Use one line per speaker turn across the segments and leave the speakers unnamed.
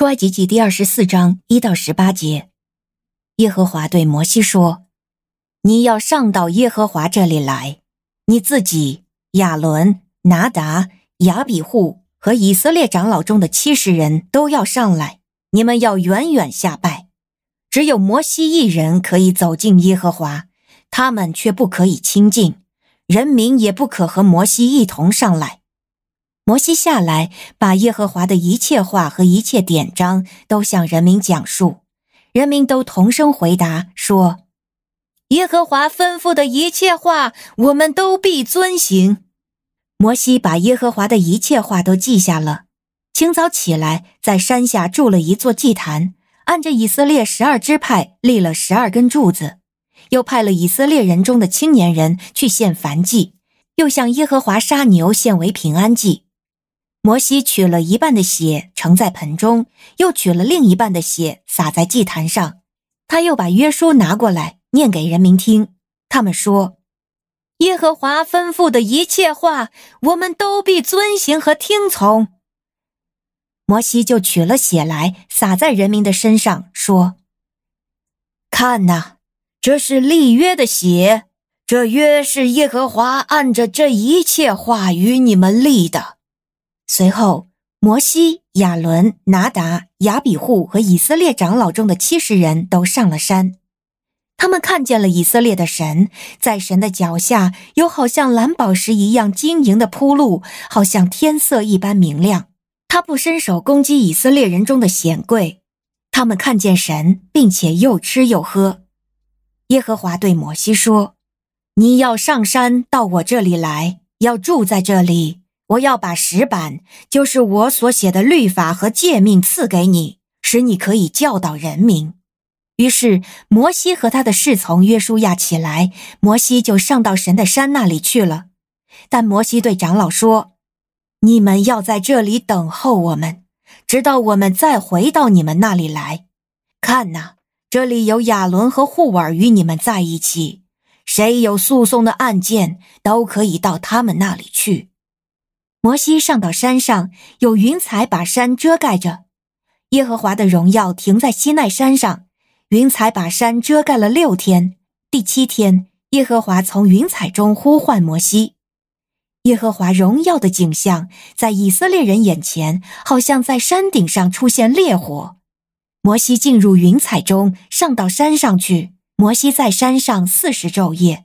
出埃及记第二十四章一到十八节，耶和华对摩西说：“你要上到耶和华这里来，你自己、亚伦、拿达、亚比户和以色列长老中的七十人都要上来，你们要远远下拜。只有摩西一人可以走进耶和华，他们却不可以亲近，人民也不可和摩西一同上来。”摩西下来，把耶和华的一切话和一切典章都向人民讲述，人民都同声回答说：“耶和华吩咐的一切话，我们都必遵行。”摩西把耶和华的一切话都记下了。清早起来，在山下筑了一座祭坛，按着以色列十二支派立了十二根柱子，又派了以色列人中的青年人去献燔祭，又向耶和华杀牛献为平安祭。摩西取了一半的血盛在盆中，又取了另一半的血洒在祭坛上。他又把约书拿过来念给人民听。他们说：“耶和华吩咐的一切话，我们都必遵行和听从。”摩西就取了血来洒在人民的身上，说：“看哪，这是立约的血，这约是耶和华按着这一切话与你们立的。”随后，摩西、亚伦、拿达、亚比户和以色列长老中的七十人都上了山。他们看见了以色列的神，在神的脚下有好像蓝宝石一样晶莹的铺路，好像天色一般明亮。他不伸手攻击以色列人中的显贵。他们看见神，并且又吃又喝。耶和华对摩西说：“你要上山到我这里来，要住在这里。”我要把石板，就是我所写的律法和诫命赐给你，使你可以教导人民。于是摩西和他的侍从约书亚起来，摩西就上到神的山那里去了。但摩西对长老说：“你们要在这里等候我们，直到我们再回到你们那里来。看哪，这里有亚伦和户珥与你们在一起，谁有诉讼的案件，都可以到他们那里去。”摩西上到山上，有云彩把山遮盖着。耶和华的荣耀停在西奈山上，云彩把山遮盖了六天。第七天，耶和华从云彩中呼唤摩西。耶和华荣耀的景象在以色列人眼前，好像在山顶上出现烈火。摩西进入云彩中，上到山上去。摩西在山上四十昼夜。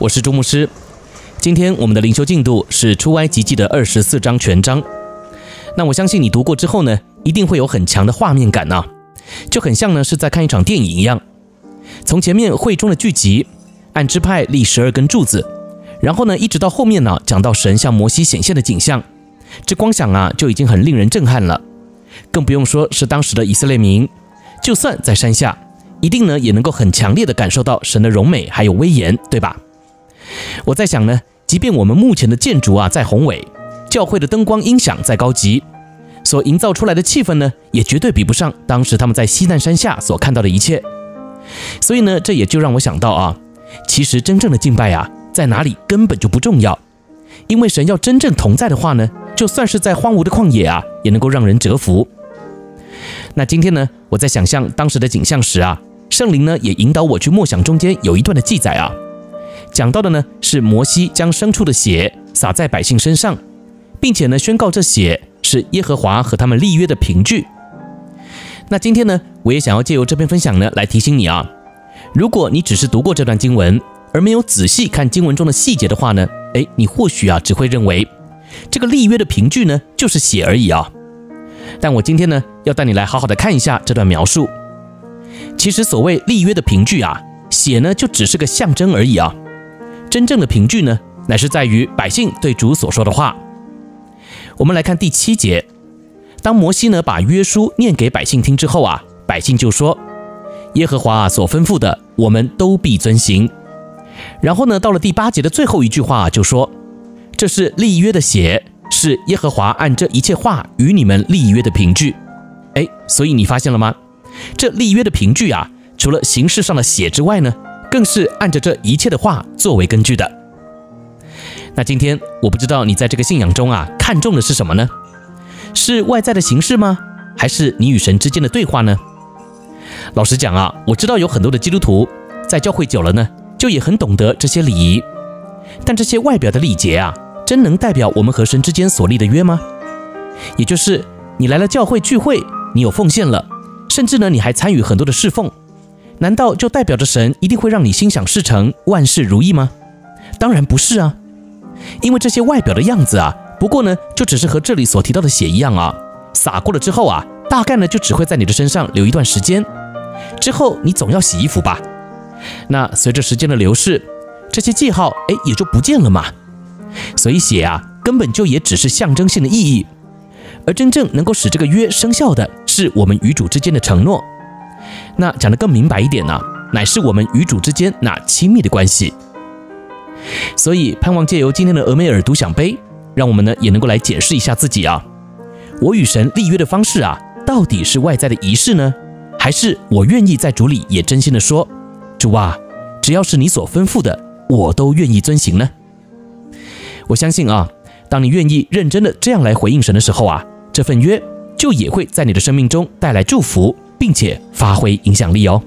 我是朱牧师，今天我们的灵修进度是出埃及记的二十四章全章。那我相信你读过之后呢，一定会有很强的画面感呐，就很像呢是在看一场电影一样。从前面会中的聚集，按支派立十二根柱子，然后呢一直到后面呢讲到神向摩西显现的景象，这光想啊就已经很令人震撼了。更不用说是当时的以色列民，就算在山下，一定呢也能够很强烈的感受到神的荣美还有威严，对吧？我在想呢，即便我们目前的建筑啊再宏伟，教会的灯光音响再高级，所营造出来的气氛呢，也绝对比不上当时他们在西奈山下所看到的一切。所以呢，这也就让我想到啊，其实真正的敬拜啊，在哪里根本就不重要，因为神要真正同在的话呢，就算是在荒芜的旷野啊，也能够让人折服。那今天呢，我在想象当时的景象时啊，圣灵呢也引导我去默想中间有一段的记载啊。讲到的呢是摩西将牲畜的血洒在百姓身上，并且呢宣告这血是耶和华和他们立约的凭据。那今天呢，我也想要借由这篇分享呢来提醒你啊，如果你只是读过这段经文而没有仔细看经文中的细节的话呢，诶，你或许啊只会认为这个立约的凭据呢就是血而已啊。但我今天呢要带你来好好的看一下这段描述。其实所谓立约的凭据啊，血呢就只是个象征而已啊。真正的凭据呢，乃是在于百姓对主所说的话。我们来看第七节，当摩西呢把约书念给百姓听之后啊，百姓就说：“耶和华所吩咐的，我们都必遵行。”然后呢，到了第八节的最后一句话就说：“这是立约的血，是耶和华按这一切话与你们立约的凭据。”哎，所以你发现了吗？这立约的凭据啊，除了形式上的血之外呢，更是按着这一切的话作为根据的。那今天我不知道你在这个信仰中啊，看重的是什么呢？是外在的形式吗？还是你与神之间的对话呢？老实讲啊，我知道有很多的基督徒在教会久了呢，就也很懂得这些礼仪。但这些外表的礼节啊，真能代表我们和神之间所立的约吗？也就是你来了教会聚会，你有奉献了，甚至呢你还参与很多的侍奉，难道就代表着神一定会让你心想事成、万事如意吗？当然不是啊。因为这些外表的样子啊，不过呢，就只是和这里所提到的血一样啊，洒过了之后啊，大概呢就只会在你的身上留一段时间，之后你总要洗衣服吧。那随着时间的流逝，这些记号哎也就不见了嘛。所以血啊，根本就也只是象征性的意义，而真正能够使这个约生效的，是我们与主之间的承诺。那讲得更明白一点呢，乃是我们与主之间那亲密的关系。所以，盼望借由今天的俄梅尔独想碑，让我们呢也能够来检视一下自己啊。我与神立约的方式啊，到底是外在的仪式呢，还是我愿意在主里也真心的说，主啊，只要是你所吩咐的，我都愿意遵行呢？我相信啊，当你愿意认真的这样来回应神的时候啊，这份约就也会在你的生命中带来祝福，并且发挥影响力哦。